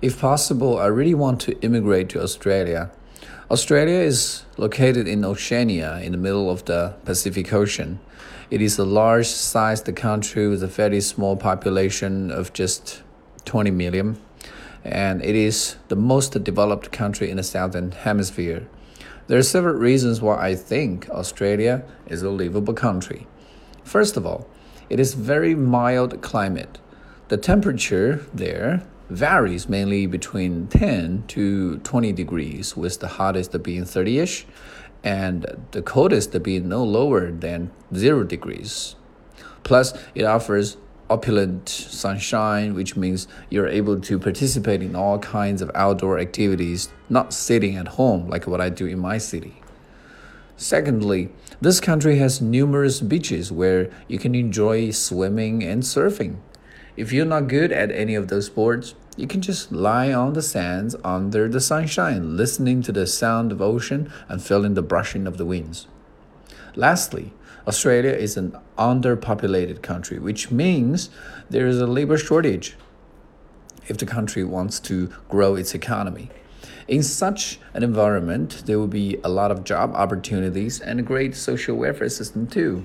If possible, I really want to immigrate to Australia. Australia is located in Oceania in the middle of the Pacific Ocean. It is a large sized country with a very small population of just 20 million, and it is the most developed country in the Southern Hemisphere. There are several reasons why I think Australia is a livable country. First of all, it is very mild climate. The temperature there varies mainly between 10 to 20 degrees, with the hottest being 30 ish and the coldest being no lower than 0 degrees. Plus, it offers opulent sunshine, which means you're able to participate in all kinds of outdoor activities, not sitting at home like what I do in my city. Secondly, this country has numerous beaches where you can enjoy swimming and surfing. If you're not good at any of those sports, you can just lie on the sands under the sunshine, listening to the sound of ocean and feeling the brushing of the winds. Lastly, Australia is an underpopulated country, which means there is a labor shortage if the country wants to grow its economy. In such an environment, there will be a lot of job opportunities and a great social welfare system too.